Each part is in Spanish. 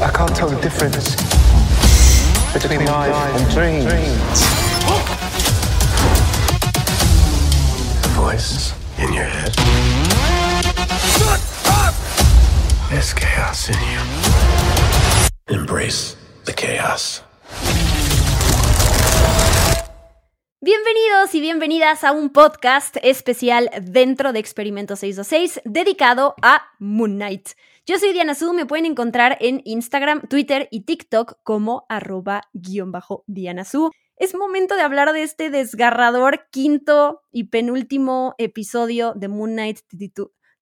I can't tell the difference between life and dreams. The voice in your head. Shut up! There's chaos in you. Embrace the chaos. Bienvenidos y bienvenidas a un podcast especial dentro de Experimento 626 dedicado a Moon Knight. Yo soy Diana Su, me pueden encontrar en Instagram, Twitter y TikTok como arroba guion bajo Diana Su. Es momento de hablar de este desgarrador quinto y penúltimo episodio de Moon Knight.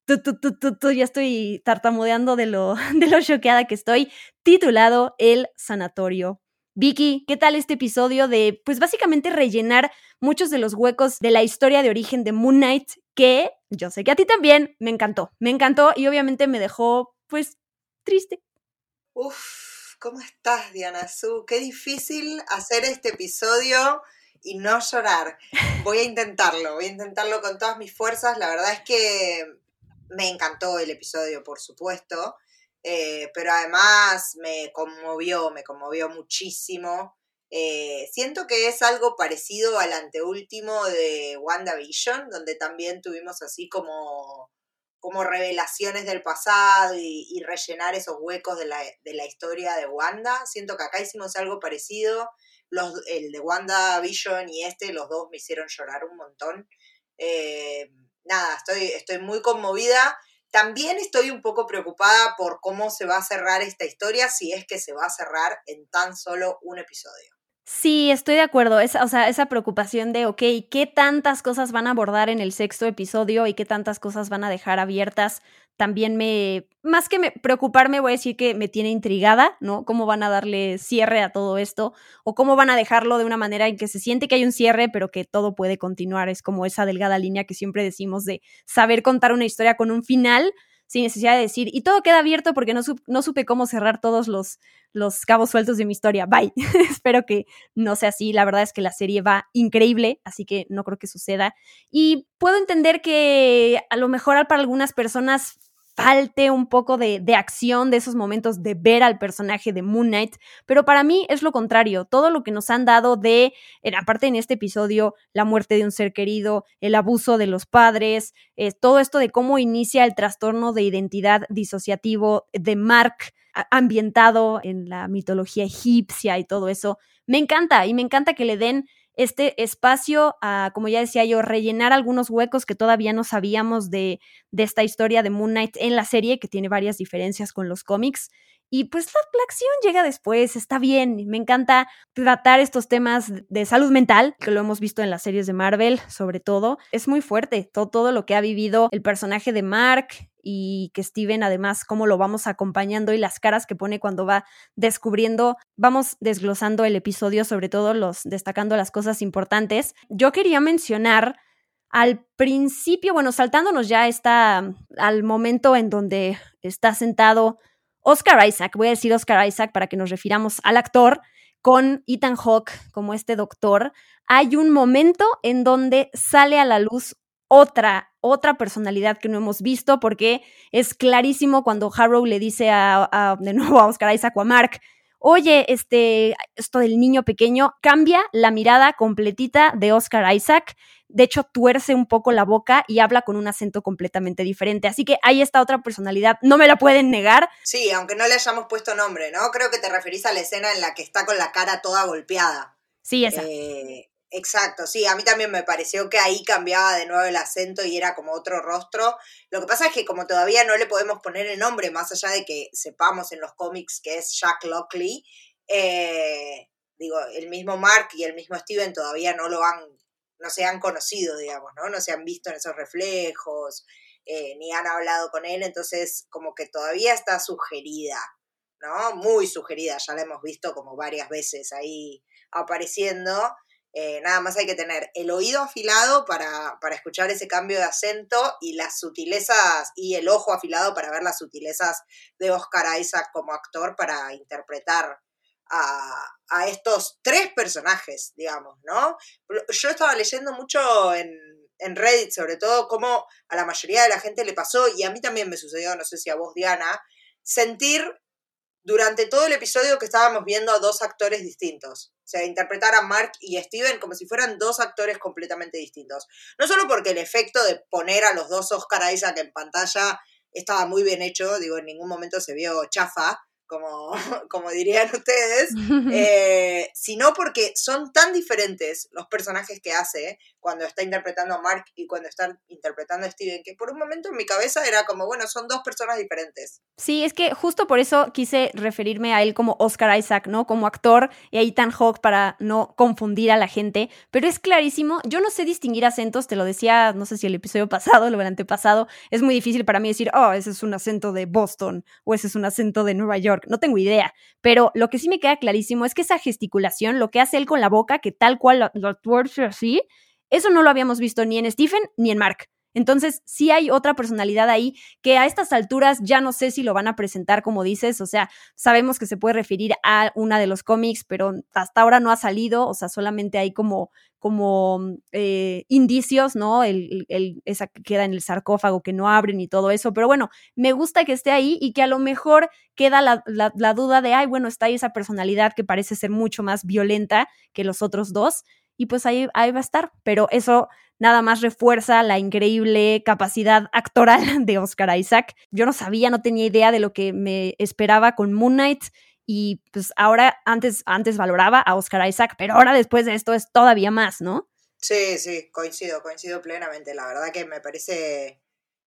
ya estoy tartamudeando de lo, de lo choqueada que estoy, titulado El Sanatorio Vicky, ¿qué tal este episodio de, pues básicamente rellenar muchos de los huecos de la historia de origen de Moon Knight, que yo sé que a ti también me encantó, me encantó y obviamente me dejó, pues, triste. Uf, ¿cómo estás, Diana Su? Qué difícil hacer este episodio y no llorar. Voy a intentarlo, voy a intentarlo con todas mis fuerzas. La verdad es que me encantó el episodio, por supuesto. Eh, pero además me conmovió, me conmovió muchísimo. Eh, siento que es algo parecido al anteúltimo de WandaVision, donde también tuvimos así como, como revelaciones del pasado y, rellenar esos huecos de la, historia de Wanda. Siento que acá hicimos algo parecido. Los, el de WandaVision y este, los dos me hicieron llorar un montón. Eh, nada, estoy, estoy muy conmovida también estoy un poco preocupada por cómo se va a cerrar esta historia, si es que se va a cerrar en tan solo un episodio. Sí, estoy de acuerdo. Esa, o sea, esa preocupación de, ok, ¿qué tantas cosas van a abordar en el sexto episodio y qué tantas cosas van a dejar abiertas? También me, más que me, preocuparme, voy a decir que me tiene intrigada, ¿no? ¿Cómo van a darle cierre a todo esto? O cómo van a dejarlo de una manera en que se siente que hay un cierre, pero que todo puede continuar. Es como esa delgada línea que siempre decimos de saber contar una historia con un final, sin necesidad de decir, y todo queda abierto porque no, no supe cómo cerrar todos los, los cabos sueltos de mi historia. Bye. Espero que no sea así. La verdad es que la serie va increíble, así que no creo que suceda. Y puedo entender que a lo mejor para algunas personas falte un poco de, de, acción, de esos momentos de ver al personaje de Moon Knight, pero para mí es lo contrario, todo lo que nos han dado de, aparte en este episodio, la muerte de un ser querido, el abuso de los padres, eh, todo esto de cómo inicia el trastorno de identidad disociativo de Mark ambientado en la mitología egipcia y todo eso, me encanta y me encanta que le den este espacio a, como ya decía yo, rellenar algunos huecos que todavía no sabíamos de, de esta historia de Moon Knight en la serie, que tiene varias diferencias con los cómics. Y pues la, acción llega después, está bien. Me encanta tratar estos temas de salud mental, que lo hemos visto en las series de Marvel, sobre todo. Es muy fuerte todo, todo lo que ha vivido el personaje de Mark y que Steven además cómo lo vamos acompañando y las caras que pone cuando va descubriendo, vamos desglosando el episodio, sobre todo los destacando las cosas importantes. Yo quería mencionar al principio, bueno, saltándonos ya está al momento en donde está sentado Oscar Isaac, voy a decir Oscar Isaac para que nos refiramos al actor, con Ethan Hawke como este doctor, hay un momento en donde sale a la luz otra, otra personalidad que no hemos visto, porque es clarísimo cuando Harrow le dice a, de nuevo a Oscar Isaac o a Mark, oye, este, esto del niño pequeño, cambia la mirada completita de Oscar Isaac. De hecho, tuerce un poco la boca y habla con un acento completamente diferente. Así que ahí está otra personalidad, no me la pueden negar. Sí, aunque no le hayamos puesto nombre, ¿no? Creo que te referís a la escena en la que está con la cara toda golpeada. Sí, esa. Eh, Exacto, sí, a mí también me pareció que ahí cambiaba de nuevo el acento y era como otro rostro. Lo que pasa es que como todavía no le podemos poner el nombre, más allá de que sepamos en los cómics que es Jack Lockley, eh, digo, el mismo Mark y el mismo Steven todavía no lo han, no se han conocido, digamos, ¿no? No se han visto en esos reflejos, eh, ni han hablado con él, entonces como que todavía está sugerida, ¿no? Muy sugerida, ya la hemos visto como varias veces ahí apareciendo. Eh, nada más hay que tener el oído afilado para, escuchar ese cambio de acento y las sutilezas y el ojo afilado para ver las sutilezas de Oscar Isaac como actor para interpretar a, estos tres personajes, digamos, ¿no? Yo estaba leyendo mucho en, en Reddit, sobre todo, cómo a la mayoría de la gente le pasó, y a mí también me sucedió, no sé si a vos, Diana, sentir durante todo el episodio que estábamos viendo a dos actores distintos. O sea, interpretar a Mark y Steven como si fueran dos actores completamente distintos. No solo porque el efecto de poner a los dos Oscar Isaac en pantalla estaba muy bien hecho, digo, en ningún momento se vio chafa, como, como dirían ustedes, eh, sino porque son tan diferentes los personajes que hace cuando está interpretando a Mark y cuando está interpretando a Steven, que por un momento en mi cabeza era como, bueno, son dos personas diferentes. Sí, es que justo por eso quise referirme a él como Oscar Isaac, ¿no? Como actor y a Ethan Hawke para no confundir a la gente, pero es clarísimo, yo no sé distinguir acentos, te lo decía, no sé si el episodio pasado o el antepasado, es muy difícil para mí decir, oh, ese es un acento de Boston o ese es un acento de Nueva York no tengo idea, pero lo que sí me queda clarísimo es que esa gesticulación, lo que hace él con la boca, que tal cual lo, tuerce así, eso no lo habíamos visto ni en Stephen ni en Mark. Entonces, sí hay otra personalidad ahí que a estas alturas ya no sé si lo van a presentar como dices, o sea, sabemos que se puede referir a una de los cómics, pero hasta ahora no ha salido, o sea, solamente hay como, como eh, indicios, ¿no? El, el, esa que queda en el sarcófago que no abren y todo eso, pero bueno, me gusta que esté ahí y que a lo mejor queda la, la duda de, ay, bueno, está ahí esa personalidad que parece ser mucho más violenta que los otros dos y pues ahí, ahí va a estar. Pero eso nada más refuerza la increíble capacidad actoral de Oscar Isaac. Yo no sabía, no tenía idea de lo que me esperaba con Moon Knight y pues ahora antes, antes valoraba a Oscar Isaac, pero ahora después de esto es todavía más, ¿no? Sí, sí, coincido, coincido plenamente. La verdad que me parece...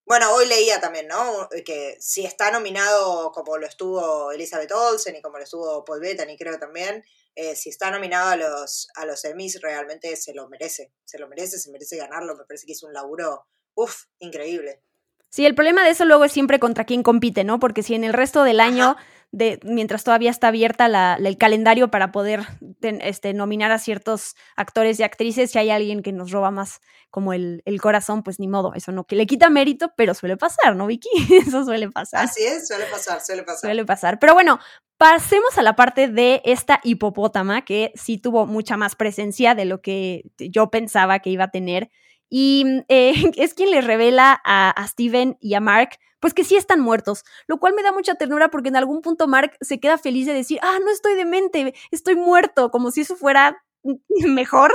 Bueno, hoy leía también, ¿no? Que si está nominado como lo estuvo Elizabeth Olsen y como lo estuvo Paul Bettany, creo también, eh, si está nominado a los, a los Emmys, realmente se lo merece, se lo merece, se merece ganarlo, me parece que es un laburo, uff, increíble. Sí, el problema de eso luego es siempre contra quién compite, ¿no? Porque si en el resto del año, de, mientras todavía está abierta la, el calendario para poder este, nominar a ciertos actores y actrices, si hay alguien que nos roba más como el, el, corazón, pues ni modo, eso no, que le quita mérito, pero suele pasar, ¿no, Vicky? eso suele pasar. Así es, suele pasar, suele pasar. Suele pasar. Pero bueno, Pasemos a la parte de esta hipopótama, que sí tuvo mucha más presencia de lo que yo pensaba que iba a tener. Y eh, es quien le revela a, a, Steven y a Mark, pues que sí están muertos, lo cual me da mucha ternura porque en algún punto Mark se queda feliz de decir, ah, no estoy demente, estoy muerto, como si eso fuera mejor.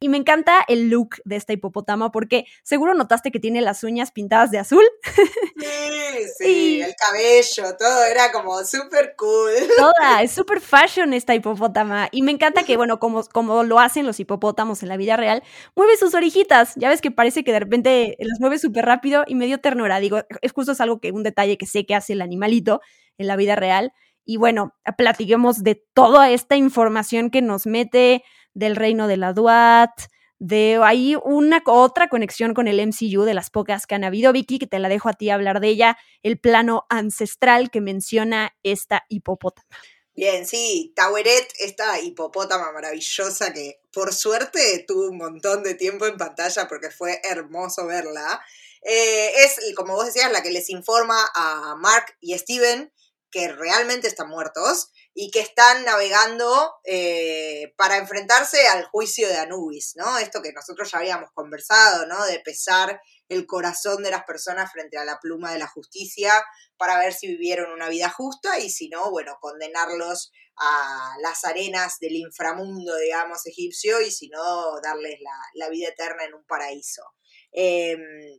Y me encanta el look de esta hipopótama porque seguro notaste que tiene las uñas pintadas de azul. Sí, sí, el cabello, todo era como súper cool. Toda, es súper fashion esta hipopótama. Y me encanta que, bueno, como, como lo hacen los hipopótamos en la vida real, mueve sus orejitas. Ya ves que parece que de repente las mueve súper rápido y medio ternura. Digo, es justo es algo que, un detalle que sé que hace el animalito en la vida real. Y bueno, platiquemos de toda esta información que nos mete del reino de la Duat, de ahí una otra conexión con el MCU de las pocas que han habido, Vicky, que te la dejo a ti hablar de ella, el plano ancestral que menciona esta hipopótama. Bien, sí, Taweret, esta hipopótama maravillosa que por suerte tuvo un montón de tiempo en pantalla porque fue hermoso verla. Eh, es, como vos decías, la que les informa a Mark y Steven que realmente están muertos y que están navegando eh, para enfrentarse al juicio de Anubis, ¿no? Esto que nosotros ya habíamos conversado, ¿no? De pesar el corazón de las personas frente a la pluma de la justicia para ver si vivieron una vida justa y si no, bueno, condenarlos a las arenas del inframundo, digamos, egipcio y si no, darles la, vida eterna en un paraíso. Em,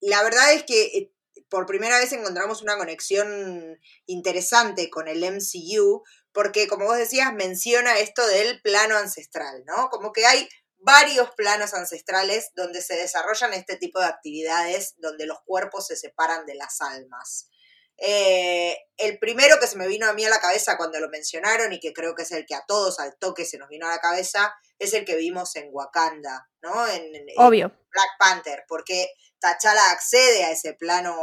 la verdad es que eh, por primera vez encontramos una conexión interesante con el MCU, porque como vos decías, menciona esto del plano ancestral, ¿no? Como que hay varios planos ancestrales donde se desarrollan este tipo de actividades, donde los cuerpos se separan de las almas. Eh, el primero que se me vino a mí a la cabeza cuando lo mencionaron y que creo que es el que a todos al toque se nos vino a la cabeza es el que vimos en Wakanda, ¿no? En, Obvio. Black Panther, porque T'Challa accede a ese plano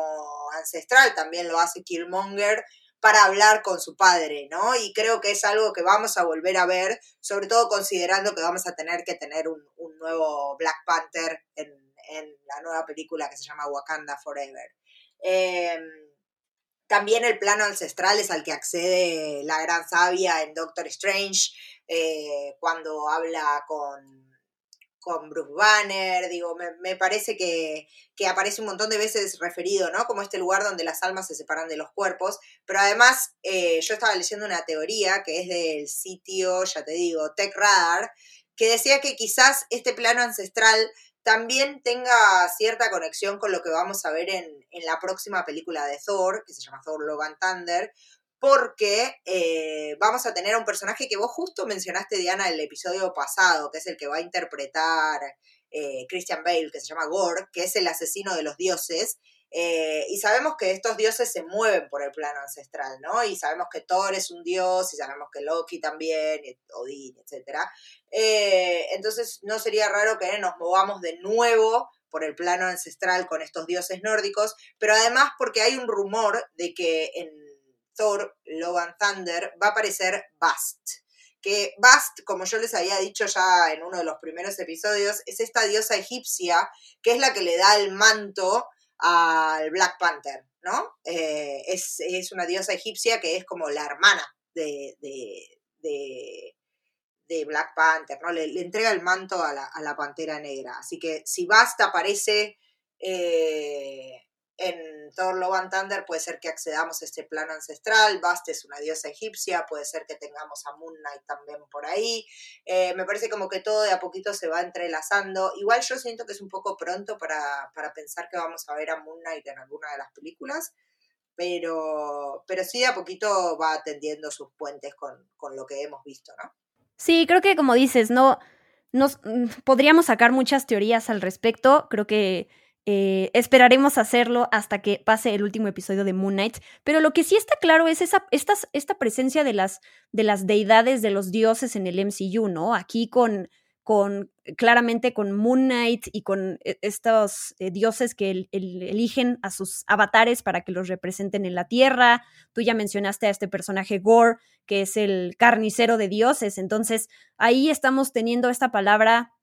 ancestral, también lo hace Killmonger para hablar con su padre, ¿no? Y creo que es algo que vamos a volver a ver, sobre todo considerando que vamos a tener que tener un, nuevo Black Panther en, la nueva película que se llama Wakanda Forever. Em, también el plano ancestral es al que accede la gran sabia en Doctor Strange eh, cuando habla con, con Bruce Banner, digo, me, parece que, aparece un montón de veces referido, ¿no? Como este lugar donde las almas se separan de los cuerpos, pero además eh, yo estaba leyendo una teoría que es del sitio, ya te digo, Tech Radar, que decía que quizás este plano ancestral también tenga cierta conexión con lo que vamos a ver en, en la próxima película de Thor, que se llama Thor Love and Thunder, porque eh, vamos a tener a un personaje que vos justo mencionaste, Diana, el episodio pasado, que es el que va a interpretar eh, Christian Bale, que se llama Gore, que es el asesino de los dioses. Eh, y sabemos que estos dioses se mueven por el plano ancestral, ¿no? Y sabemos que Thor es un dios, y sabemos que Loki también, Odín, etc. entonces no sería raro que nos movamos de nuevo por el plano ancestral con estos dioses nórdicos, pero además porque hay un rumor de que en Thor, Thunder, va a aparecer Bast. Que Bast, como yo les había dicho ya en uno de los primeros episodios, es esta diosa egipcia que es la que le da el manto al Black Panther, ¿no? Eh, es, una diosa egipcia que es como la hermana de, de, Black Panther, ¿no? Le, entrega el manto a la, Pantera Negra. Así que si Bast aparece eh, en Thor Love and Thunder puede ser que accedamos a este plano ancestral, Bast es una diosa egipcia, puede ser que tengamos a Moon Knight también por ahí. Eh, me parece como que todo de a poquito se va entrelazando. Igual yo siento que es un poco pronto para, pensar que vamos a ver a Moon en alguna de las películas, pero, pero sí de a poquito va atendiendo sus puentes con, con lo que hemos visto, ¿no? Sí, creo que como dices, no, nos mm, podríamos sacar muchas teorías al respecto. Creo que eh, esperaremos hacerlo hasta que pase el último episodio de Moon Knight. Pero lo que sí está claro es esa, esta, esta presencia de las, de las deidades, de los dioses en el MCU, ¿no? Aquí con, con claramente con Moon Knight y con eh, estos eh, dioses que eligen a sus avatares para que los representen en la Tierra. Tú ya mencionaste a este personaje Gore, que es el carnicero de dioses. Entonces, ahí estamos teniendo esta palabra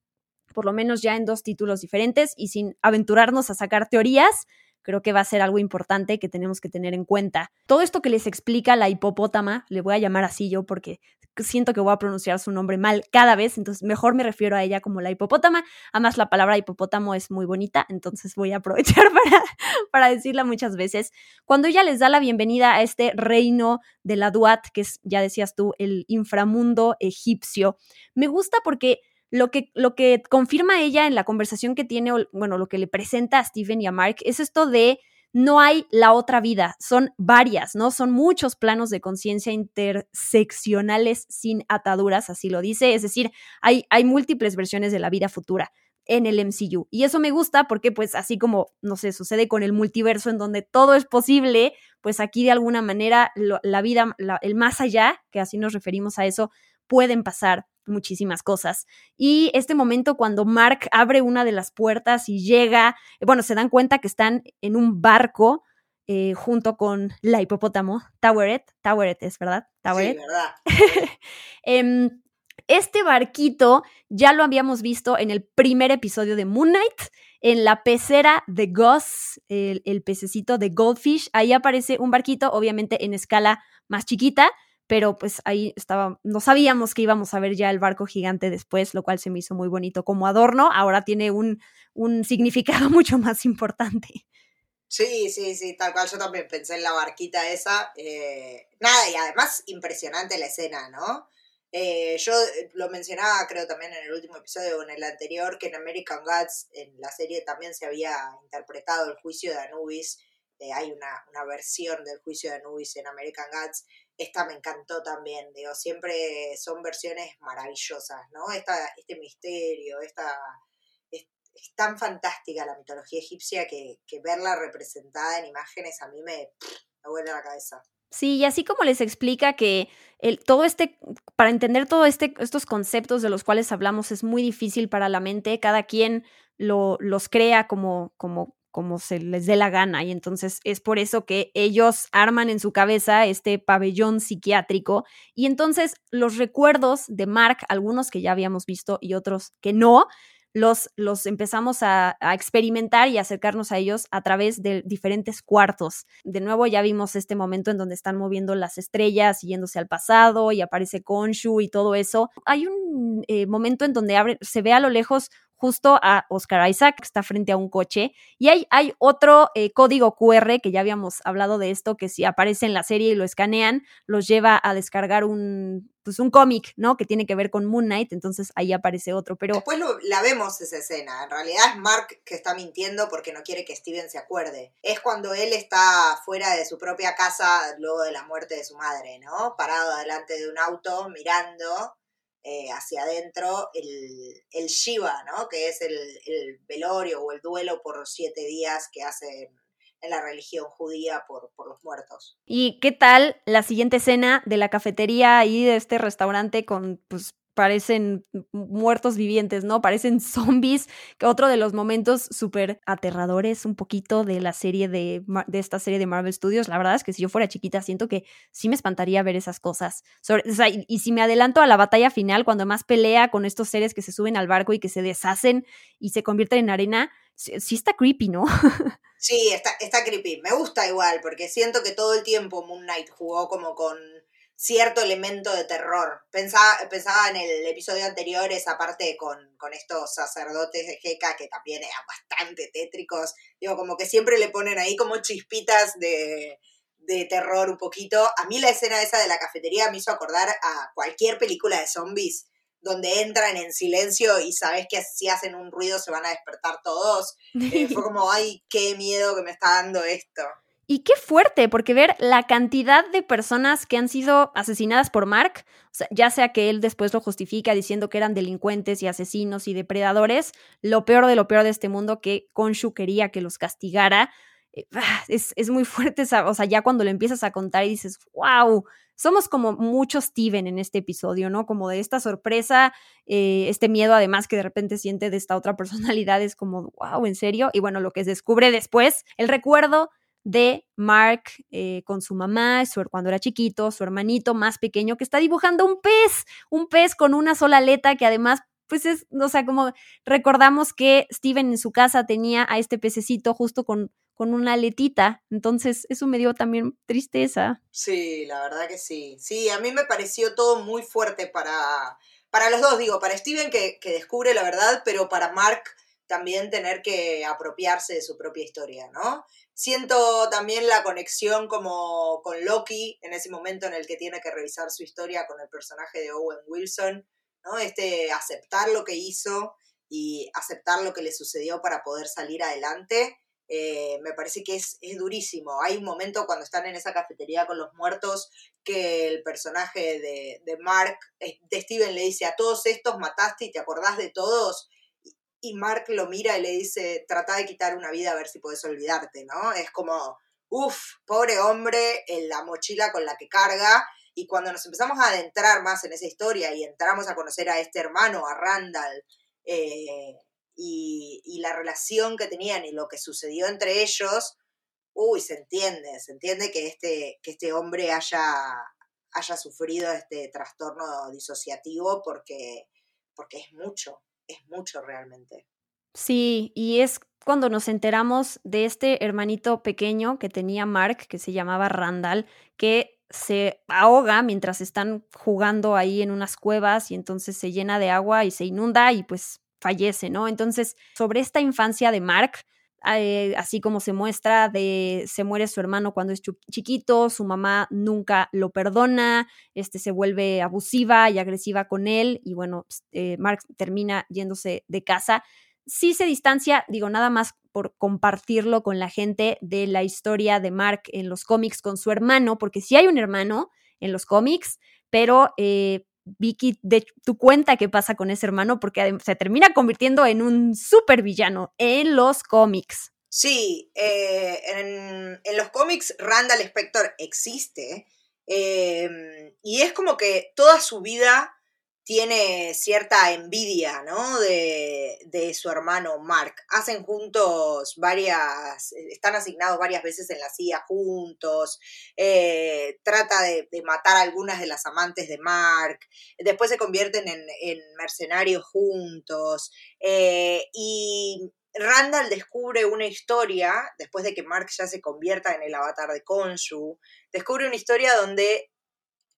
por lo menos ya en dos títulos diferentes y sin aventurarnos a sacar teorías, creo que va a ser algo importante que tenemos que tener en cuenta. Todo esto que les explica la hipopótama, le voy a llamar así yo porque siento que voy a pronunciar su nombre mal cada vez, entonces mejor me refiero a ella como la hipopótama. Además, la palabra hipopótamo es muy bonita, entonces voy a aprovechar para, para decirla muchas veces. Cuando ella les da la bienvenida a este reino de la Duat, que es, ya decías tú, el inframundo egipcio, me gusta porque lo que, lo que confirma ella en la conversación que tiene, bueno, lo que le presenta a Steven y a Mark, es esto de no hay la otra vida, son varias, ¿no? Son muchos planos de conciencia interseccionales sin ataduras, así lo dice, es decir, hay, hay múltiples versiones de la vida futura en el MCU. Y eso me gusta porque, pues, así como, no sé, sucede con el multiverso en donde todo es posible, pues aquí de alguna manera la vida, el más allá, que así nos referimos a eso, pueden pasar muchísimas cosas. Y este momento cuando Mark abre una de las puertas y llega, bueno, se dan cuenta que están en un barco eh, junto con la hipopótamo, Toweret, Toweret es verdad, Toweret. Sí, verdad. Em, este barquito ya lo habíamos visto en el primer episodio de Moon Knight, en la pecera de Gus, el, el pececito de Goldfish. Ahí aparece un barquito, obviamente en escala más chiquita, pero pues ahí estaba, no sabíamos que íbamos a ver ya el barco gigante después, lo cual se me hizo muy bonito como adorno, ahora tiene un, un significado mucho más importante. Sí, sí, sí, tal cual yo también pensé en la barquita esa. Eh, nada, y además impresionante la escena, ¿no? Eh, yo eh, lo mencionaba, creo también en el último episodio o en el anterior, que en American Gods, en la serie también se había interpretado el juicio de Anubis. hay una, una, versión del juicio de Anubis en American Gods esta me encantó también, digo, siempre son versiones maravillosas, ¿no? Esta, este misterio, esta, es, tan fantástica la mitología egipcia que, verla representada en imágenes a mí me, me vuelve la cabeza. Sí, y así como les explica que el, todo este, para entender todos este, estos conceptos de los cuales hablamos es muy difícil para la mente, cada quien lo, los crea como, como como se les dé la gana. Y entonces es por eso que ellos arman en su cabeza este pabellón psiquiátrico. Y entonces los recuerdos de Mark, algunos que ya habíamos visto y otros que no, los, los empezamos a, experimentar y acercarnos a ellos a través de diferentes cuartos. De nuevo ya vimos este momento en donde están moviendo las estrellas yéndose al pasado y aparece Konshu y todo eso. Hay un eh, momento en donde se ve a lo lejos justo a Oscar Isaac, que está frente a un coche. Y hay, hay otro eh, código QR, que ya habíamos hablado de esto, que si aparece en la serie y lo escanean, los lleva a descargar un, pues un cómic, ¿no? Que tiene que ver con Moon Knight, entonces ahí aparece otro, pero... Después la vemos esa escena, en realidad es Mark que está mintiendo porque no quiere que Steven se acuerde. Es cuando él está fuera de su propia casa luego de la muerte de su madre, ¿no? Parado delante de un auto, mirando eh, hacia adentro el, el, Shiva, ¿no? Que es el, el, velorio o el duelo por siete días que hace en la religión judía por, por, los muertos. ¿Y qué tal la siguiente escena de la cafetería ahí de este restaurante con pues parecen muertos vivientes, ¿no? Parecen zombies, que otro de los momentos súper aterradores un poquito de la serie de, de, esta serie de Marvel Studios. La verdad es que si yo fuera chiquita siento que sí me espantaría ver esas cosas. o sea, y, si me adelanto a la batalla final, cuando más pelea con estos seres que se suben al barco y que se deshacen y se convierten en arena, sí, sí está creepy, ¿no? sí, está, está creepy. Me gusta igual, porque siento que todo el tiempo Moon Knight jugó como con cierto elemento de terror. Pensaba, pensaba en el episodio anterior esa parte con, con estos sacerdotes de Jeca que también eran bastante tétricos. Digo, como que siempre le ponen ahí como chispitas de, de terror un poquito. A mí la escena esa de la cafetería me hizo acordar a cualquier película de zombies donde entran en silencio y sabes que si hacen un ruido se van a despertar todos. Eh, fue como, ay, qué miedo que me está dando esto. Y qué fuerte, porque ver la cantidad de personas que han sido asesinadas por Mark, ya sea que él después lo justifica diciendo que eran delincuentes y asesinos y depredadores, lo peor de lo peor de este mundo que Konshu quería que los castigara, eh, es, es, muy fuerte, o sea, ya cuando lo empiezas a contar y dices, wow, somos como muchos Steven en este episodio, ¿no? Como de esta sorpresa, eh, este miedo además que de repente siente de esta otra personalidad, es como, wow, ¿en serio? Y bueno, lo que descubre después, el recuerdo de Mark eh, con su mamá, su, cuando era chiquito, su hermanito más pequeño, que está dibujando un pez, un pez con una sola aleta que además, pues es, o sea, como recordamos que Steven en su casa tenía a este pececito justo con, con una aletita, entonces eso me dio también tristeza. Sí, la verdad que sí. Sí, a mí me pareció todo muy fuerte para, para los dos, digo, para Steven que, que descubre la verdad, pero para Mark también tener que apropiarse de su propia historia, ¿no? Siento también la conexión como con Loki en ese momento en el que tiene que revisar su historia con el personaje de Owen Wilson, ¿no? Este aceptar lo que hizo y aceptar lo que le sucedió para poder salir adelante. Eh, me parece que es, durísimo. Hay un momento cuando están en esa cafetería con los muertos que el personaje de, de Mark, eh, de Steven, le dice, a todos estos mataste y te acordás de todos y Mark lo mira y le dice, trata de quitar una vida a ver si puedes olvidarte, ¿no? Es como, uff, pobre hombre, en la mochila con la que carga. Y cuando nos empezamos a adentrar más en esa historia y entramos a conocer a este hermano, a Randall, eh, y, y, la relación que tenían y lo que sucedió entre ellos, uy, se entiende, se entiende que este, que este hombre haya, haya sufrido este trastorno disociativo porque, porque es mucho, es mucho realmente. Sí, y es cuando nos enteramos de este hermanito pequeño que tenía Mark, que se llamaba Randall, que se ahoga mientras están jugando ahí en unas cuevas y entonces se llena de agua y se inunda y pues fallece, ¿no? Entonces, sobre esta infancia de Mark, eh, así como se muestra de se muere su hermano cuando es chiquito, su mamá nunca lo perdona, este se vuelve abusiva y agresiva con él y bueno, pues, eh, Mark termina yéndose de casa. Sí se distancia, digo, nada más por compartirlo con la gente de la historia de Mark en los cómics con su hermano, porque sí hay un hermano en los cómics, pero eh, Vicky, de tu cuenta qué pasa con ese hermano, porque se termina convirtiendo en un super villano en los cómics. Sí, eh, en, en, los cómics Randall Spector existe eh, y es como que toda su vida tiene cierta envidia, ¿no? De, de, su hermano Mark. Hacen juntos varias, están asignados varias veces en la CIA juntos, eh, trata de, de, matar a algunas de las amantes de Mark, después se convierten en, en mercenarios juntos, eh, y Randall descubre una historia, después de que Mark ya se convierta en el avatar de Khonshu, descubre una historia donde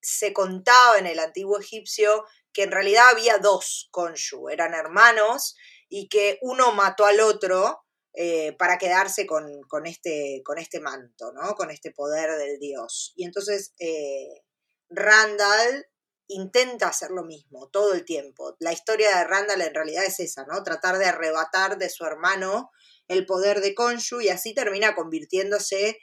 se contaba en el antiguo egipcio que en realidad había dos Konshu, eran hermanos y que uno mató al otro eh, para quedarse con, con, este, con este manto, ¿no? Con este poder del dios. Y entonces eh, Randall intenta hacer lo mismo todo el tiempo. La historia de Randall en realidad es esa, ¿no? Tratar de arrebatar de su hermano el poder de Konshu y así termina convirtiéndose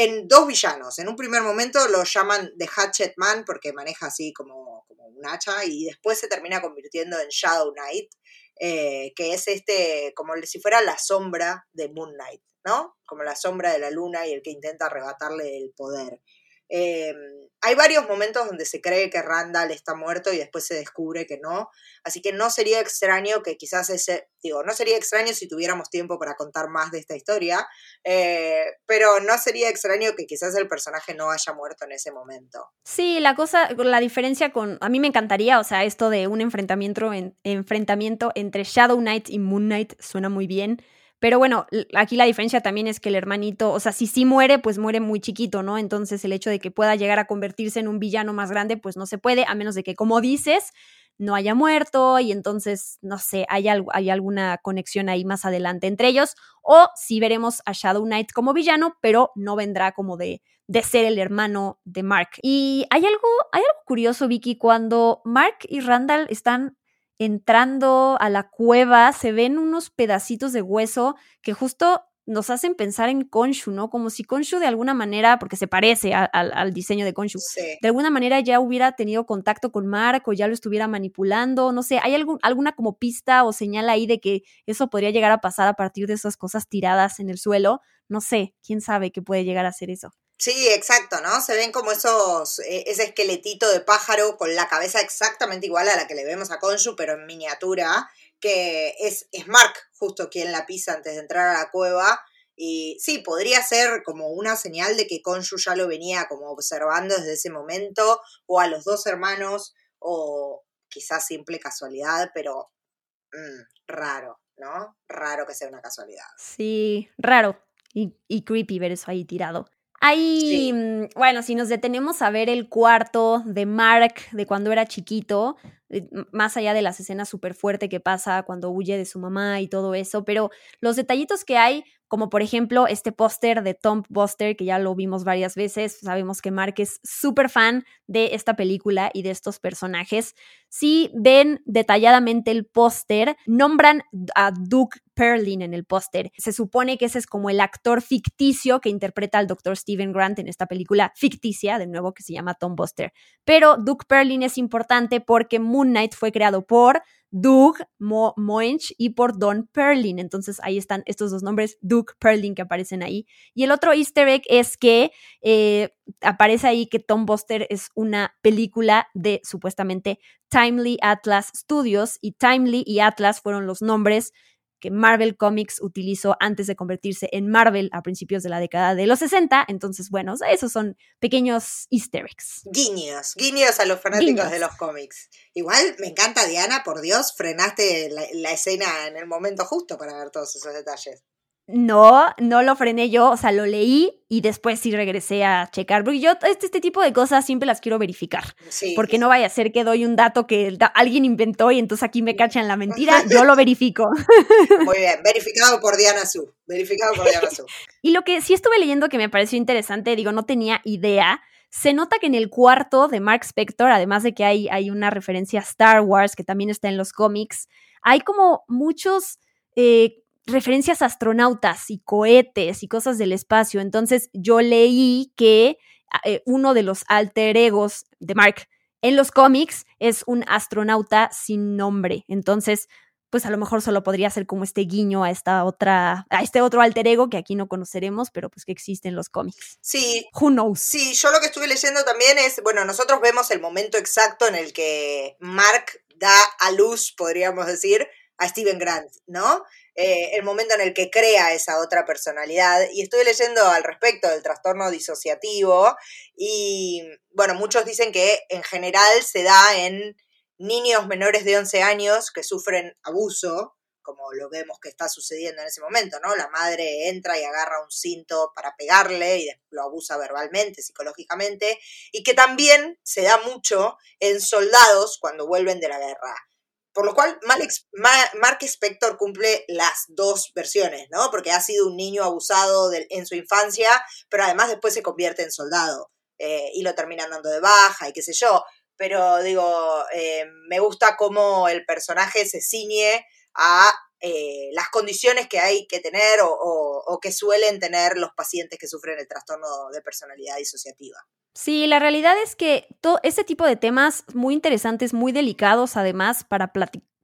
en dos villanos. En un primer momento lo llaman The Hatchet Man porque maneja así como, como un hacha y después se termina convirtiendo en Shadow Knight, eh, que es este, como si fuera la sombra de Moon Knight, ¿no? Como la sombra de la luna y el que intenta arrebatarle el poder. Eh, hay varios momentos donde se cree que Randall está muerto y después se descubre que no. Así que no sería extraño que quizás ese, digo, no sería extraño si tuviéramos tiempo para contar más de esta historia, eh, pero no sería extraño que quizás el personaje no haya muerto en ese momento. Sí, la cosa, la diferencia con, a mí me encantaría, o sea, esto de un enfrentamiento, en, enfrentamiento entre Shadow Knight y Moon Knight suena muy bien. Pero bueno, aquí la diferencia también es que el hermanito, o sea, si sí muere, pues muere muy chiquito, ¿no? Entonces el hecho de que pueda llegar a convertirse en un villano más grande, pues no se puede, a menos de que, como dices, no haya muerto y entonces, no sé, hay, alguna conexión ahí más adelante entre ellos. O si veremos a Shadow Knight como villano, pero no vendrá como de, de ser el hermano de Mark. Y hay algo, hay algo curioso, Vicky, cuando Mark y Randall están entrando a la cueva, se ven unos pedacitos de hueso que justo nos hacen pensar en Konshu, ¿no? Como si Konshu de alguna manera, porque se parece al diseño de Konshu, de alguna manera ya hubiera tenido contacto con Mark o ya lo estuviera manipulando, no sé, ¿hay algún, alguna como pista o señal ahí de que eso podría llegar a pasar a partir de esas cosas tiradas en el suelo? No sé, quién sabe qué puede llegar a ser eso. Sí, exacto, ¿no? Se ven como esos, eh, ese esqueletito de pájaro con la cabeza exactamente igual a la que le vemos a Konshu, pero en miniatura, que es, es Mark justo quien la pisa antes de entrar a la cueva. Y sí, podría ser como una señal de que Konshu ya lo venía como observando desde ese momento, o a los dos hermanos, o quizás simple casualidad, pero mm, raro, ¿no? Raro que sea una casualidad. Sí, raro y, y creepy ver eso ahí tirado. Ahí, mm, bueno, si nos detenemos a ver el cuarto de Mark de cuando era chiquito, más allá de las escenas súper fuerte que pasa cuando huye de su mamá y todo eso, pero los detallitos que hay, como por ejemplo este póster de Tom Buster, que ya lo vimos varias veces, sabemos que Mark es súper fan de esta película y de estos personajes. Si ven detalladamente el póster, nombran a Duke Perlin en el póster. Se supone que ese es como el actor ficticio que interpreta al Dr. Steven Grant en esta película ficticia, de nuevo que se llama Tom Buster. Pero Duke Perlin es importante porque Moon Knight fue creado por Doug Mo Moench y por Don Perlin. Entonces ahí están estos dos nombres, Doug Perlin, que aparecen ahí. Y el otro easter egg es que eh, aparece ahí que Tom Buster es una película de supuestamente Timely Atlas Studios y Timely y Atlas fueron los nombres que Marvel Comics utilizó antes de convertirse en Marvel a principios de la década de los 60. Entonces, bueno, esos son pequeños easter eggs. Guiños, guiños a los fanáticos de los cómics. Igual me encanta, Diana, por Dios, frenaste la escena en el momento justo para ver todos esos detalles. No, no lo frené yo, o sea, lo leí y después sí regresé a checar. Porque yo este, este tipo de cosas siempre las quiero verificar. Porque no vaya a ser que doy un dato que alguien inventó y entonces aquí me cachan la mentira. Yo lo verifico. Muy bien, verificado por Diana Su. Verificado por Diana Su. y lo que sí estuve leyendo que me pareció interesante, digo, no tenía idea. Se nota que en el cuarto de Mark Spector, además de que hay, hay una referencia a Star Wars, que también está en los cómics, hay como muchos eh, referencias a astronautas y cohetes y cosas del espacio. Entonces yo leí que eh, uno de los alter egos de Mark en los cómics es un astronauta sin nombre. Entonces, pues a lo mejor solo podría ser como este guiño a esta otra, a este otro alter ego que aquí no conoceremos, pero pues que existe en los cómics. Sí. Who knows? Sí, yo lo que estuve leyendo también es, bueno, nosotros vemos el momento exacto en el que Mark da a luz, podríamos decir, a Steven Grant, ¿no? Eh, el momento en el que crea esa otra personalidad. Y estoy leyendo al respecto del trastorno disociativo y, bueno, muchos dicen que en general se da en niños menores de 11 años que sufren abuso, como lo vemos que está sucediendo en ese momento, ¿no? La madre entra y agarra un cinto para pegarle y lo abusa verbalmente, psicológicamente, y que también se da mucho en soldados cuando vuelven de la guerra Por lo cual, Mark Spector cumple las dos versiones, ¿no? Porque ha sido un niño abusado en su infancia, pero además después se convierte en soldado eh, y lo terminan dando de baja y qué sé yo. Pero digo, eh, me gusta cómo el personaje se ciñe a eh, las condiciones que hay que tener o, que suelen tener los pacientes que sufren el trastorno de personalidad disociativa. Sí, la realidad es que todo ese tipo de temas muy interesantes, muy delicados además para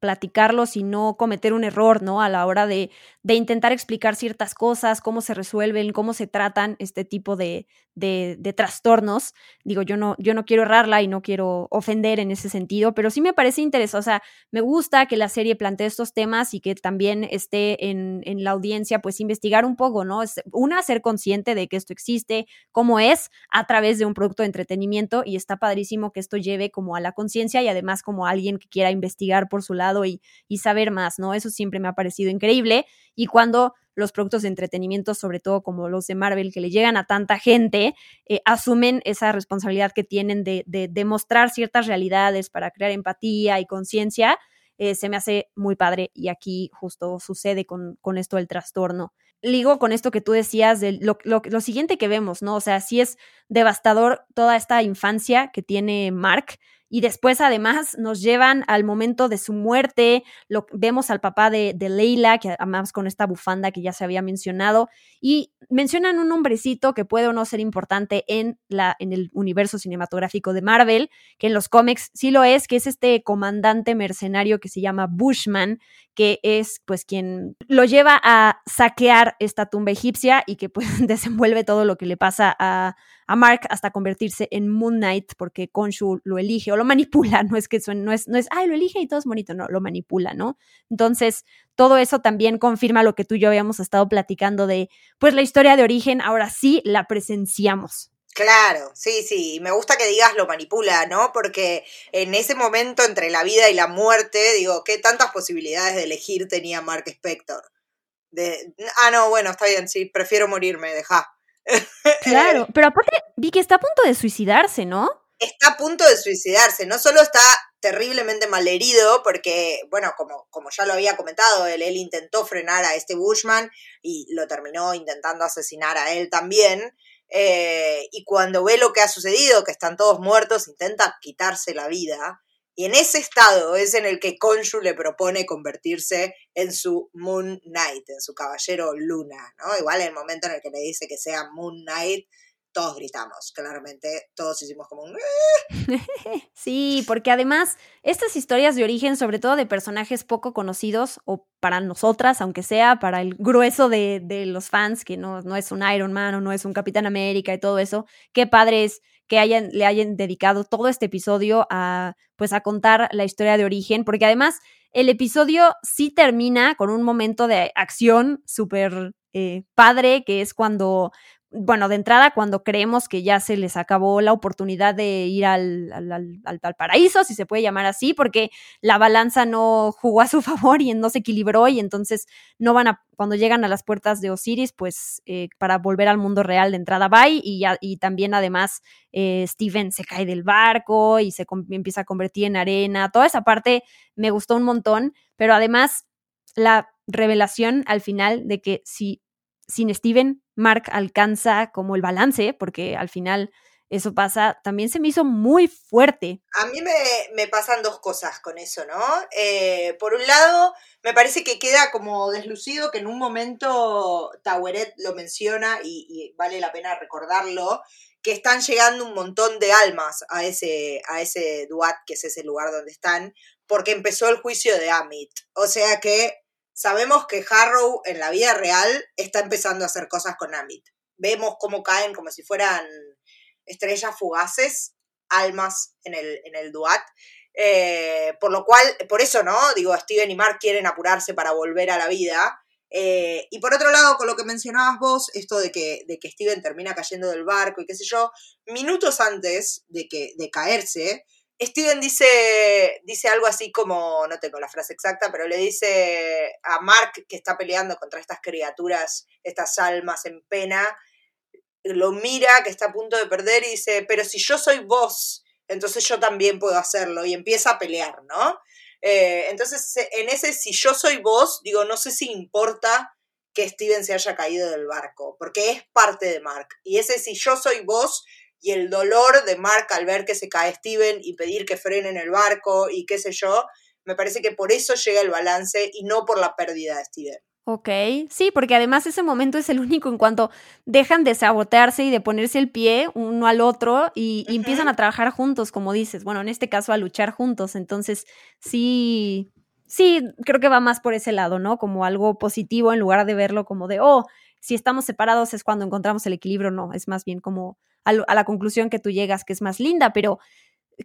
platicarlos y no cometer un error, ¿no? A la hora de, de intentar explicar ciertas cosas, cómo se resuelven, cómo se tratan este tipo de, de, trastornos. Digo, yo no, yo no quiero errarla y no quiero ofender en ese sentido, pero sí me parece interesante, o sea, me gusta que la serie plantee estos temas y que también esté en, en la audiencia, pues investigar un poco, ¿no? Es, una, ser consciente de que esto existe, cómo es, a través de un producto de entretenimiento y está padrísimo que esto lleve como a la conciencia y además como a alguien que quiera investigar por su lado y, y saber más, ¿no? Eso siempre me ha parecido increíble y cuando los productos de entretenimiento, sobre todo como los de Marvel, que le llegan a tanta gente, eh, asumen esa responsabilidad que tienen de, demostrar ciertas realidades para crear empatía y conciencia, eh, se me hace muy padre y aquí justo sucede con, con esto del trastorno. Ligo con esto que tú decías de lo, lo, siguiente que vemos, ¿no? O sea, sí es devastador toda esta infancia que tiene Mark, y después además nos llevan al momento de su muerte, lo, vemos al papá de, Leila, que además con esta bufanda que ya se había mencionado, y mencionan un hombrecito que puede o no ser importante en, la, en el universo cinematográfico de Marvel, que en los cómics sí lo es, que es este comandante mercenario que se llama Bushman, que es pues quien lo lleva a saquear esta tumba egipcia y que pues desenvuelve todo lo que le pasa a, a Mark hasta convertirse en Moon Knight porque Konshu lo elige o lo manipula, no es que no es, no es, ay, lo elige y todo es bonito, no, lo manipula, ¿no? Entonces, todo eso también confirma lo que tú y yo habíamos estado platicando de, pues la historia de origen, ahora sí la presenciamos. Claro, sí, sí, me gusta que digas lo manipula, ¿no? Porque en ese momento entre la vida y la muerte, digo, ¿qué tantas posibilidades de elegir tenía Mark Spector? De, ah, no, bueno, está bien, sí, prefiero morirme, deja. Claro, pero aparte vi que está a punto de suicidarse, ¿no? Está a punto de suicidarse, no solo está terriblemente malherido, porque, bueno, como, como ya lo había comentado, él, él intentó frenar a este Bushman y lo terminó intentando asesinar a él también. Eh, y cuando ve lo que ha sucedido, que están todos muertos, intenta quitarse la vida. Y en ese estado es en el que Konshu le propone convertirse en su Moon Knight, en su caballero Luna, ¿no? Igual en el momento en el que le dice que sea Moon Knight, todos gritamos, claramente, todos hicimos como un... sí, porque además estas historias de origen, sobre todo de personajes poco conocidos, o para nosotras, aunque sea para el grueso de, los fans, que no, no, es un Iron Man o no es un Capitán América y todo eso, qué padre es que hayan, le hayan dedicado todo este episodio a, pues, a contar la historia de origen, porque además el episodio sí termina con un momento de acción súper eh, padre, que es cuando bueno, de entrada, cuando creemos que ya se les acabó la oportunidad de ir al, al, paraíso, si se puede llamar así, porque la balanza no jugó a su favor y no se equilibró y entonces no van a, cuando llegan a las puertas de Osiris, pues eh, para volver al mundo real de entrada va y, y también además eh, Steven se cae del barco y se empieza a convertir en arena, toda esa parte me gustó un montón, pero además la revelación al final de que si sin Steven, Mark alcanza como el balance, porque al final eso pasa, también se me hizo muy fuerte. A mí me, pasan dos cosas con eso, ¿no? Eh, por un lado, me parece que queda como deslucido que en un momento Taweret lo menciona y, vale la pena recordarlo, que están llegando un montón de almas a ese, a ese Duat, que es ese lugar donde están, porque empezó el juicio de Amit. O sea que Sabemos que Harrow en la vida real está empezando a hacer cosas con Amit. Vemos cómo caen como si fueran estrellas fugaces, almas en el, en el Duat. Eh, por lo cual, por eso, ¿no? Digo, Steven y Mark quieren apurarse para volver a la vida. Eh, y por otro lado, con lo que mencionabas vos, esto de que, de que Steven termina cayendo del barco y qué sé yo, minutos antes de, que, de caerse, Steven dice, dice algo así como, no tengo la frase exacta, pero le dice a Mark que está peleando contra estas criaturas, estas almas en pena, lo mira, que está a punto de perder y dice, pero si yo soy vos, entonces yo también puedo hacerlo y empieza a pelear, ¿no? Eh, entonces, en ese si yo soy vos, digo, no sé si importa que Steven se haya caído del barco, porque es parte de Mark. Y ese si yo soy vos y el dolor de Mark al ver que se cae Steven y pedir que frenen el barco y qué sé yo, me parece que por eso llega el balance y no por la pérdida de Steven. Ok, sí, porque además ese momento es el único en cuanto dejan de sabotearse y de ponerse el pie uno al otro y, empiezan a trabajar juntos, como dices. Bueno, en este caso a luchar juntos. Entonces, sí, sí, creo que va más por ese lado, ¿no? Como algo positivo en lugar de verlo como de, oh, si estamos separados es cuando encontramos el equilibrio. No, es más bien como a, la conclusión que tú llegas, que es más linda, pero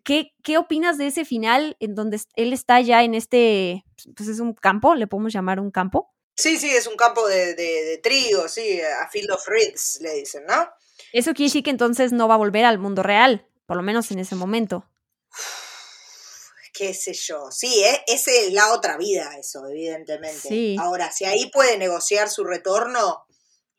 ¿Qué, ¿Qué, opinas de ese final en donde él está ya en este, pues es un campo, le podemos llamar un campo? Sí, sí, es un campo de, trigo, sí, a field of reeds le dicen, ¿no? Eso quiere decir que entonces no va a volver al mundo real, por lo menos en ese momento. Qué sé yo, sí, ¿eh? esa es la otra vida, eso, evidentemente. Ahora, si ahí puede negociar su retorno,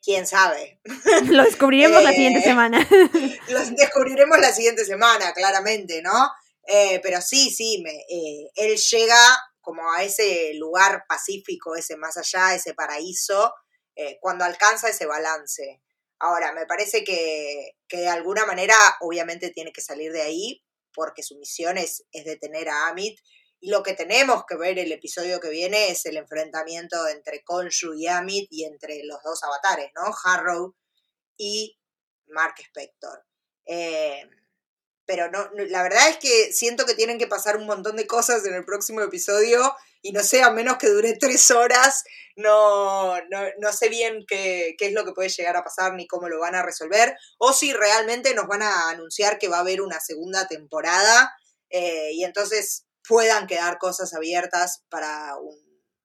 quién sabe. Lo descubriremos la siguiente eh, semana. Lo descubriremos la siguiente semana, claramente, ¿no? Eh, pero sí, sí, me, eh, él llega como a ese lugar pacífico, ese más allá, ese paraíso, cuando alcanza ese balance. Ahora, me parece que, de alguna manera obviamente tiene que salir de ahí porque su misión es, es detener a Amit y lo que tenemos que ver el episodio que viene es el enfrentamiento entre Konshu y Amit y entre los dos avatares, ¿no? Harrow y Mark Spector. Eh, pero no, la verdad es que siento que tienen que pasar un montón de cosas en el próximo episodio y no sé, a menos que dure tres horas, no, no, sé bien qué, es lo que puede llegar a pasar ni cómo lo van a resolver, o si realmente nos van a anunciar que va a haber una segunda temporada eh, y entonces puedan quedar cosas abiertas para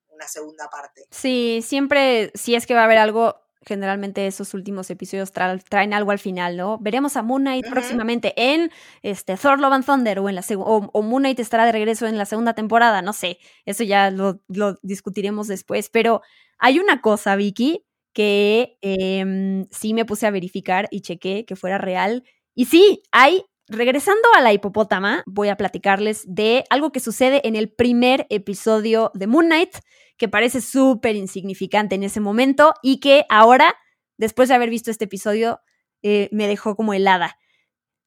una segunda parte. Sí, siempre, si es que va a haber algo, generalmente esos últimos episodios traen algo al final, ¿no? Veremos a Moon Knight próximamente en este, Thor Love and Thunder o, en la o, Moon Knight estará de regreso en la segunda temporada, no sé, eso ya lo, discutiremos después, pero hay una cosa, Vicky, que em, sí me puse a verificar y chequé que fuera real. Y sí, hay Regresando a la hipopótama, voy a platicarles de algo que sucede en el primer episodio de Moon Knight, que parece súper insignificante en ese momento y que ahora, después de haber visto este episodio, eh, me dejó como helada.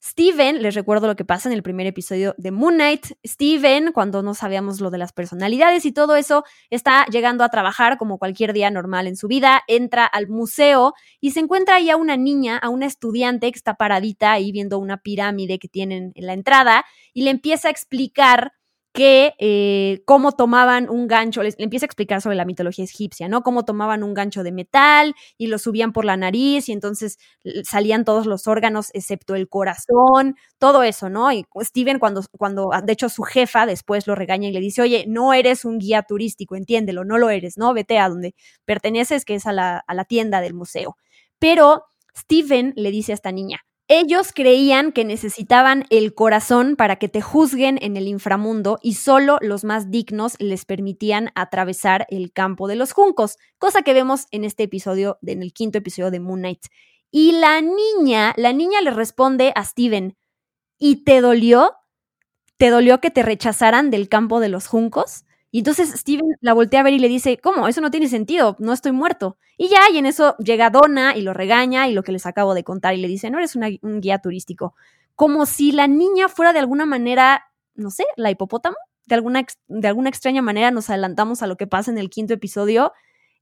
Steven, les recuerdo lo que pasa en el primer episodio de Moon Knight. Steven, cuando no sabíamos lo de las personalidades y todo eso, está llegando a trabajar como cualquier día normal en su vida, entra al museo y se encuentra ahí a una niña, a una estudiante que está paradita ahí viendo una pirámide que tienen en la entrada y le empieza a explicar que eh, cómo tomaban un gancho, les, empieza a explicar sobre la mitología egipcia, ¿no? Cómo tomaban un gancho de metal y lo subían por la nariz y entonces salían todos los órganos excepto el corazón, todo eso, ¿no? Y Steven cuando, cuando, ah, de hecho su jefa después lo regaña y le dice, oye, no eres un guía turístico, entiéndelo, no lo eres, ¿no? Vete a donde perteneces, que es a la, a la tienda del museo. Pero Steven le dice a esta niña, ellos creían que necesitaban el corazón para que te juzguen en el inframundo y solo los más dignos les permitían atravesar el campo de los juncos, cosa que vemos en este episodio, en el quinto episodio de Moon Knight. Y la niña, la niña le responde a Steven, ¿y te dolió? ¿Te dolió que te rechazaran del campo de los juncos? Y entonces Steven la voltea a ver y le dice, ¿cómo? Eso no tiene sentido, no estoy muerto. Y ya, y en eso llega Donna y lo regaña y lo que les acabo de contar y le dice, no eres un guía turístico. Como si la niña fuera de alguna manera, no sé, la hipopótamo. De alguna, de alguna extraña manera nos adelantamos a lo que pasa en el quinto episodio.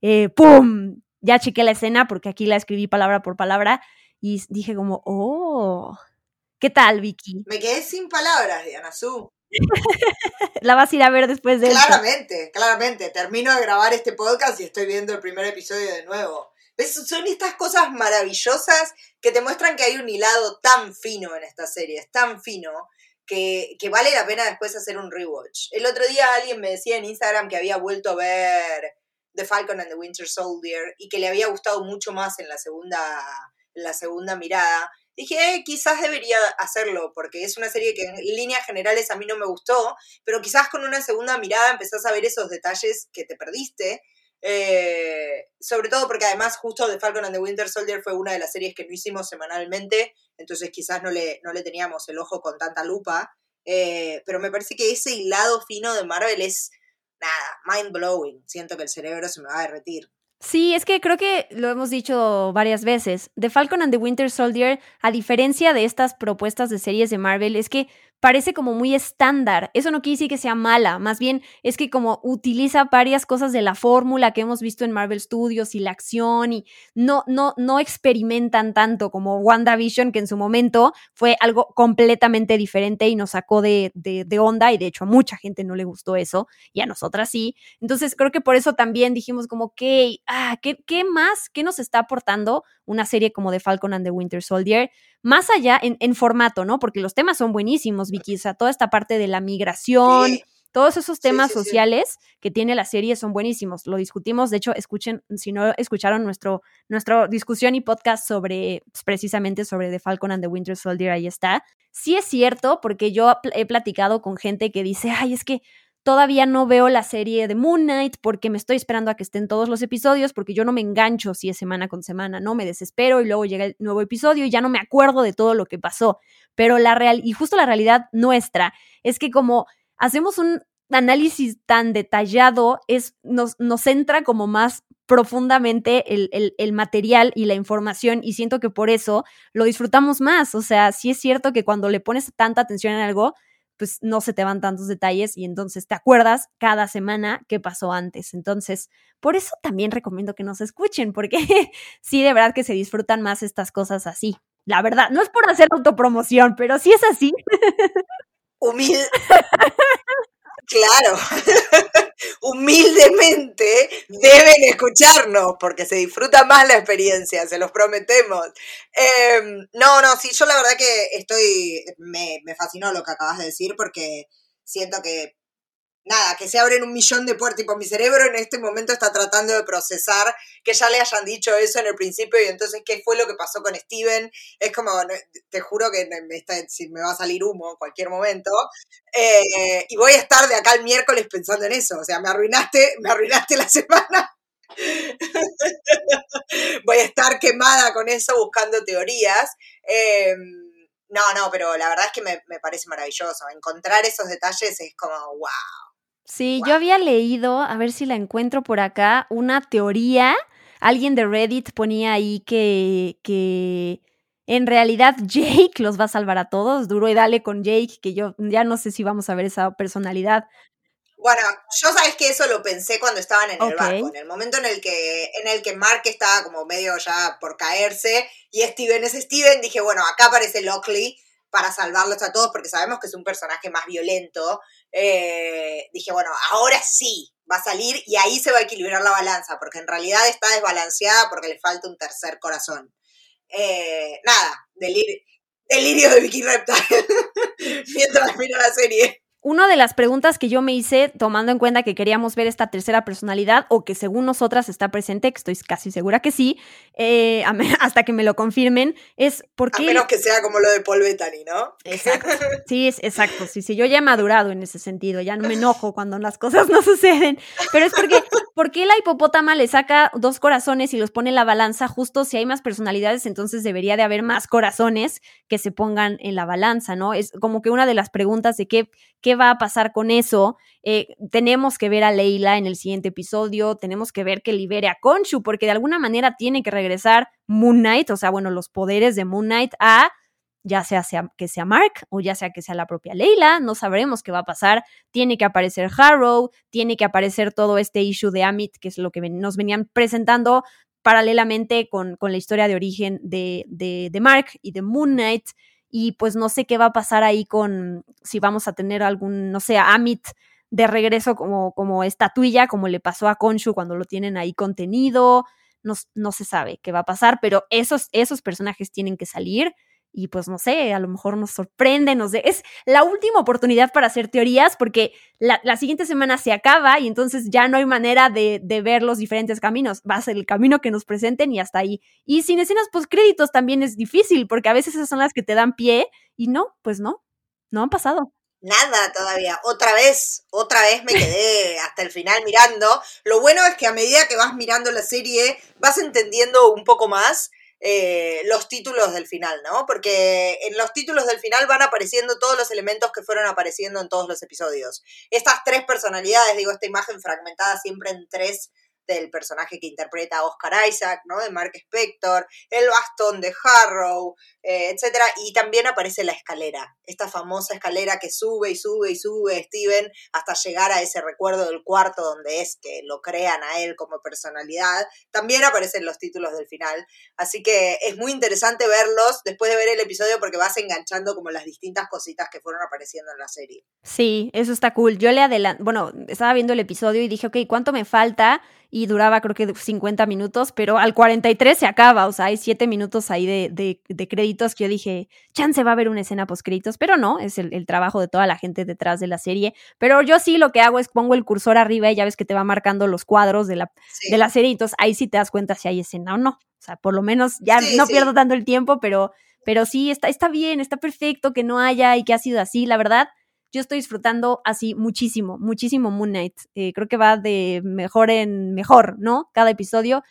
Eh, ¡Pum! Ya chequé la escena porque aquí la escribí palabra por palabra y dije como, oh, ¿qué tal, Vicky? Me quedé sin palabras, Diana Su. La vas a ir a ver después de Claramente, claramente. Termino de grabar este podcast y estoy viendo el primer episodio de nuevo. Son estas cosas maravillosas que te muestran que hay un hilado tan fino en esta serie, es tan fino, que, que, vale la pena después hacer un rewatch. El otro día alguien me decía en Instagram que había vuelto a ver The Falcon and the Winter Soldier y que le había gustado mucho más en la segunda, en la segunda mirada dije, eh, quizás debería hacerlo, porque es una serie que en líneas generales a mí no me gustó, pero quizás con una segunda mirada empezás a ver esos detalles que te perdiste. Eh, sobre todo porque además justo The Falcon and the Winter Soldier fue una de las series que no hicimos semanalmente, entonces quizás no le, no le teníamos el ojo con tanta lupa. Eh, pero me parece que ese hilado fino de Marvel es, nada, mind blowing. Siento que el cerebro se me va a derretir. Sí, es que creo que lo hemos dicho varias veces. The Falcon and the Winter Soldier, a diferencia de estas propuestas de series de Marvel, es que parece como muy estándar. Eso no quiere decir que sea mala, más bien es que como utiliza varias cosas de la fórmula que hemos visto en Marvel Studios y la acción y no, no, no experimentan tanto como WandaVision, que en su momento fue algo completamente diferente y nos sacó de, de, onda y de hecho a mucha gente no le gustó eso y a nosotras sí. Entonces creo que por eso también dijimos como, ok, ah, ¿qué, ¿qué más? ¿Qué nos está aportando una serie como The Falcon and the Winter Soldier? Más allá en, formato, ¿no? Porque los temas son buenísimos, Vicky, o sea, toda esta parte de la migración. Todos esos temas sociales que tiene la serie son buenísimos. Lo discutimos, de hecho, escuchen, si no escucharon nuestro, nuestra discusión y podcast sobre, pues, precisamente sobre The Falcon and the Winter Soldier, ahí está. Sí es cierto, porque yo he platicado con gente que dice, ay, es que Todavía no veo la serie de Moon Knight porque me estoy esperando a que estén todos los episodios porque yo no me engancho si es semana con semana, ¿no? Me desespero y luego llega el nuevo episodio y ya no me acuerdo de todo lo que pasó. Pero la real, y justo la realidad nuestra es que como hacemos un análisis tan detallado, es, nos, nos entra como más profundamente el, el, el, material y la información y siento que por eso lo disfrutamos más. O sea, sí es cierto que cuando le pones tanta atención en algo, pues no se te van tantos detalles y entonces te acuerdas cada semana qué pasó antes. Entonces, por eso también recomiendo que nos escuchen, porque sí, de verdad que se disfrutan más estas cosas así. La verdad, no es por hacer autopromoción, pero sí es así. Humilde. Claro, humildemente deben escucharnos porque se disfruta más la experiencia, se los prometemos. Em, no, no, sí, yo la verdad que estoy, me, me fascinó lo que acabas de decir porque siento que nada, que se abren un millón de puertas. Tipo, mi cerebro en este momento está tratando de procesar que ya le hayan dicho eso en el principio y entonces qué fue lo que pasó con Steven. Es como, te juro que me, me va a salir humo en cualquier momento. Eh, y voy a estar de acá el miércoles pensando en eso. O sea, me arruinaste, me arruinaste la semana. voy a estar quemada con eso buscando teorías. Em, no, no, pero la verdad es que me, me, parece maravilloso. Encontrar esos detalles es como, wow. Sí, yo había leído, a ver si la encuentro por acá, una teoría. Alguien de Reddit ponía ahí que, que en realidad Jake los va a salvar a todos. Duro y dale con Jake, que yo ya no sé si vamos a ver esa personalidad. Bueno, yo sabes que eso lo pensé cuando estaban en el barco, en el momento en el que en el que Mark estaba como medio ya por caerse y Steven es Steven, dije, bueno, acá aparece Lockley para salvarlos a todos porque sabemos que es un personaje más violento. Eh, dije, bueno, ahora sí va a salir y ahí se va a equilibrar la balanza, porque en realidad está desbalanceada porque le falta un tercer corazón. Eh, nada, delirio, de Vicky Reptile mientras miro la serie. Una de las preguntas que yo me hice, tomando en cuenta que queríamos ver esta tercera personalidad, o que según nosotras está presente, que estoy casi segura que sí, eh, hasta que me lo confirmen, es por qué. A menos que sea como lo de Paul Bettany, ¿no? Exacto. Sí, es exacto. Sí, sí, yo ya he madurado en ese sentido, ya no me enojo cuando las cosas no suceden. Pero es porque, ¿por qué la hipopótama le saca dos corazones y los pone en la balanza? Justo si hay más personalidades, entonces debería de haber más corazones que se pongan en la balanza, ¿no? Es como que una de las preguntas de qué qué va a pasar con eso. Eh, tenemos que ver a Leila en el siguiente episodio, tenemos que ver que libere a Conchu, porque de alguna manera tiene que regresar Moon Knight, o sea, bueno, los poderes de Moon Knight a ya sea, sea, que sea Mark o ya sea que sea la propia Leila, no sabremos qué va a pasar. Tiene que aparecer Harrow, tiene que aparecer todo este issue de Amit, que es lo que nos venían presentando paralelamente con, con la historia de origen de, de, de Mark y de Moon Knight y pues no sé qué va a pasar ahí con si vamos a tener algún, no sé, Amit de regreso como, como estatuilla, como le pasó a Konshu cuando lo tienen ahí contenido. No, no, se sabe qué va a pasar, pero esos, esos personajes tienen que salir y pues no sé, a lo mejor nos sorprende, nos de... es la última oportunidad para hacer teorías porque la, siguiente semana se acaba y entonces ya no hay manera de, ver los diferentes caminos, va a ser el camino que nos presenten y hasta ahí. Y sin escenas post créditos también es difícil porque a veces esas son las que te dan pie y no, pues no, no han pasado. Nada todavía. Otra vez, otra vez me quedé hasta el final mirando. Lo bueno es que a medida que vas mirando la serie, vas entendiendo un poco más eh, los títulos del final, ¿no? Porque en los títulos del final van apareciendo todos los elementos que fueron apareciendo en todos los episodios. Estas tres personalidades, digo, esta imagen fragmentada siempre en tres del personaje que interpreta Oscar Isaac, ¿no? De Mark Spector, el bastón de Harrow, eh, etcétera, y también aparece la escalera, esta famosa escalera que sube y sube y sube Steven hasta llegar a ese recuerdo del cuarto donde es que lo crean a él como personalidad, también aparecen los títulos del final, así que es muy interesante verlos después de ver el episodio porque vas enganchando como las distintas cositas que fueron apareciendo en la serie. Sí, eso está cool. Yo le adelanto, bueno, estaba viendo el episodio y dije, ok, ¿cuánto me falta? Y duraba creo que 50 minutos, pero al 43 se acaba, o sea, hay 7 minutos ahí de, de, créditos que yo dije, chance va a haber una escena post créditos, pero no, es el, trabajo de toda la gente detrás de la serie, pero yo sí lo que hago es pongo el cursor arriba y ya ves que te va marcando los cuadros de la, de la serie, entonces ahí sí te das cuenta si hay escena o no, o sea, por lo menos ya no pierdo tanto el tiempo, pero, pero sí, está, está bien, está perfecto que no haya y que ha sido así, la verdad yo estoy disfrutando así muchísimo, muchísimo Moon Knight. Eh, creo que va de mejor en mejor, ¿no? Cada episodio.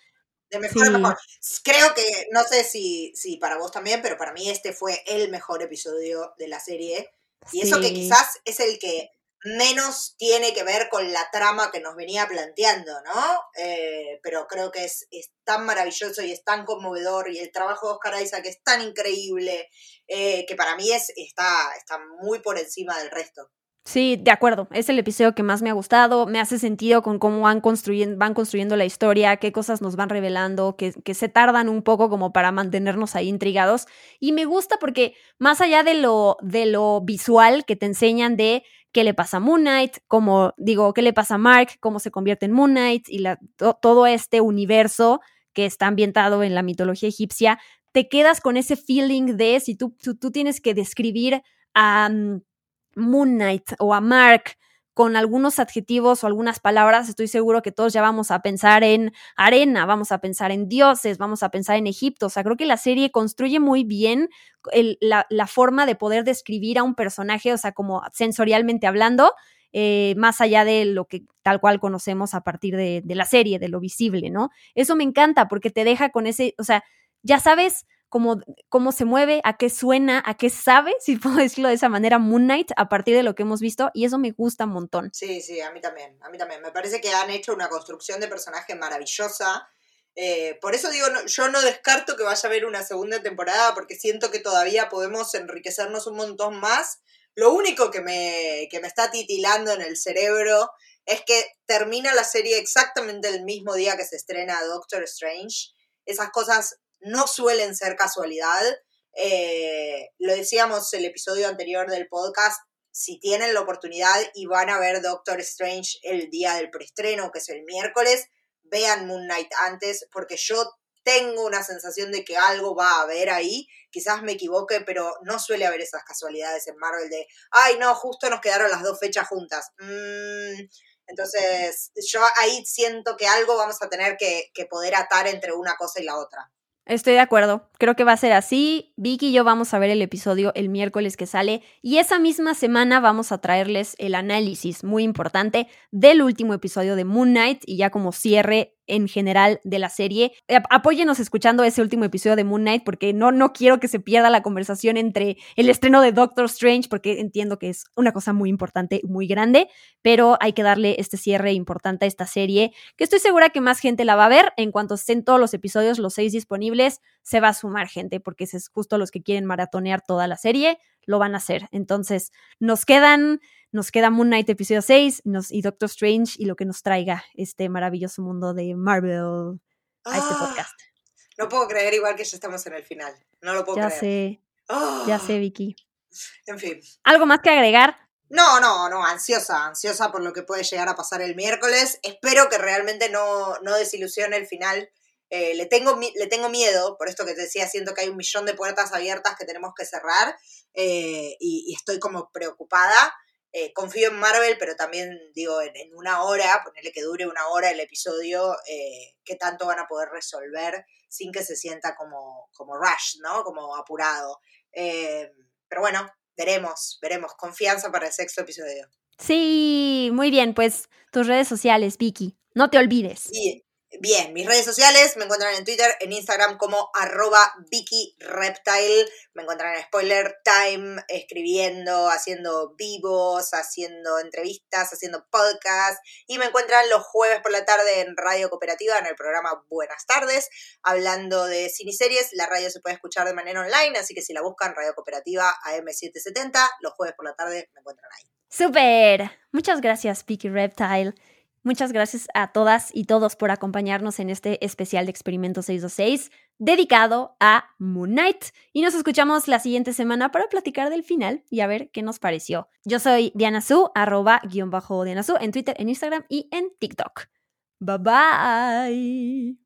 De mejor en mejor. Creo que, no sé si, si para vos también, pero para mí este fue el mejor episodio de la serie. Y eso que quizás es el que menos tiene que ver con la trama que nos venía planteando, ¿no? Eh, pero creo que es, tan maravilloso y es tan conmovedor y el trabajo de Oscar Isaac es tan increíble eh, que para mí es, está, está muy por encima del resto. Sí, de acuerdo. Es el episodio que más me ha gustado. Me hace sentido con cómo van construyendo, van construyendo la historia, qué cosas nos van revelando, que, que, se tardan un poco como para mantenernos ahí intrigados. Y me gusta porque más allá de lo, de lo visual que te enseñan de qué le pasa a Moon Knight, cómo, digo, qué le pasa a Mark, cómo se convierte en Moon Knight y todo este universo que está ambientado en la mitología egipcia, te quedas con ese feeling de si tú, tú, tienes que describir a mm, Moon Knight o a Mark con algunos adjetivos o algunas palabras, estoy seguro que todos ya vamos a pensar en arena, vamos a pensar en dioses, vamos a pensar en Egipto. O sea, creo que la serie construye muy bien la, forma de poder describir a un personaje, o sea, como sensorialmente hablando, eh, más allá de lo que tal cual conocemos a partir de, de la serie, de lo visible, ¿no? Eso me encanta porque te deja con ese, o sea, ya sabes cómo, cómo se mueve, a qué suena, a qué sabe, si puedo decirlo de esa manera, Moon Knight, a partir de lo que hemos visto, y eso me gusta un montón. Sí, sí, a mí también, a mí también. Me parece que han hecho una construcción de personaje maravillosa. Eh, por eso digo, yo no descarto que vaya a haber una segunda temporada, porque siento que todavía podemos enriquecernos un montón más. Lo único que me, que me está titilando en el cerebro es que termina la serie exactamente el mismo día que se estrena Doctor Strange. Esas cosas no suelen ser casualidad. Eh, lo decíamos el episodio anterior del podcast, si tienen la oportunidad y van a ver Doctor Strange el día del preestreno, que es el miércoles, vean Moon Knight antes, porque yo tengo una sensación de que algo va a haber ahí. Quizás me equivoque, pero no suele haber esas casualidades en Marvel de, ay, no, justo nos quedaron las dos fechas juntas. Mm, entonces, yo ahí siento que algo vamos a tener que poder atar entre una cosa y la otra. Estoy de acuerdo. Creo que va a ser así. Vicky y yo vamos a ver el episodio el miércoles que sale y esa misma semana vamos a traerles el análisis muy importante del último episodio de Moon Knight y ya como cierre en general de la serie. Apóyenos escuchando ese último episodio de Moon Knight porque no, no quiero que se pierda la conversación entre el estreno de Doctor Strange porque entiendo que es una cosa muy importante, muy grande, pero hay que darle este cierre importante a esta serie que estoy segura que más gente la va a ver. En cuanto estén todos los episodios, los seis disponibles, se va a sumar gente porque es justo los que quieren maratonear toda la serie, lo van a hacer. Entonces, nos quedan nos queda Moon Knight episodio 6 y Doctor Strange y lo que nos traiga este maravilloso mundo de Marvel a este ah, podcast. No puedo creer igual que ya estamos en el final. No lo puedo ya creer. Sé, Ya ah. sé, Vicky. En fin. ¿Algo más que agregar? No, no, no, ansiosa, ansiosa por lo que puede llegar a pasar el miércoles. Espero que realmente no, no desilusione el final. Eh, le, tengo, le tengo miedo, por esto que te decía, siento que hay un millón de puertas abiertas que tenemos que cerrar eh, y, estoy como preocupada. Eh, confío en Marvel, pero también digo, en, una hora, ponerle que dure una hora el episodio, eh, qué tanto van a poder resolver sin que se sienta como, como rush, ¿no? Como apurado. Eh, pero bueno, veremos, veremos. Confianza para el sexto episodio. Sí, muy bien, pues tus redes sociales, Vicky, no te olvides. Sí, Bien, mis redes sociales me encuentran en Twitter, en Instagram como arroba Vicky. Me encuentran en Spoiler Time, escribiendo, haciendo vivos, haciendo entrevistas, haciendo podcasts. Y me encuentran los jueves por la tarde en Radio Cooperativa, en el programa Buenas tardes, hablando de cine-series. La radio se puede escuchar de manera online, así que si la buscan, Radio Cooperativa AM770, los jueves por la tarde me encuentran ahí. ¡Súper! Muchas gracias, Vicky Reptile. Muchas gracias a todas y todos por acompañarnos en este especial de Experimento 626 dedicado a Moon Knight. Y nos escuchamos la siguiente semana para platicar del final y a ver qué nos pareció. Yo soy Diana Su, arroba guion bajo Su, en Twitter, en Instagram y en TikTok. Bye bye.